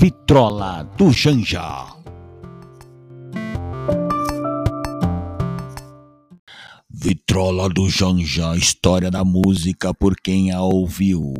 Vitrola do Janja. Vitrola do Janja, história da música por quem a ouviu.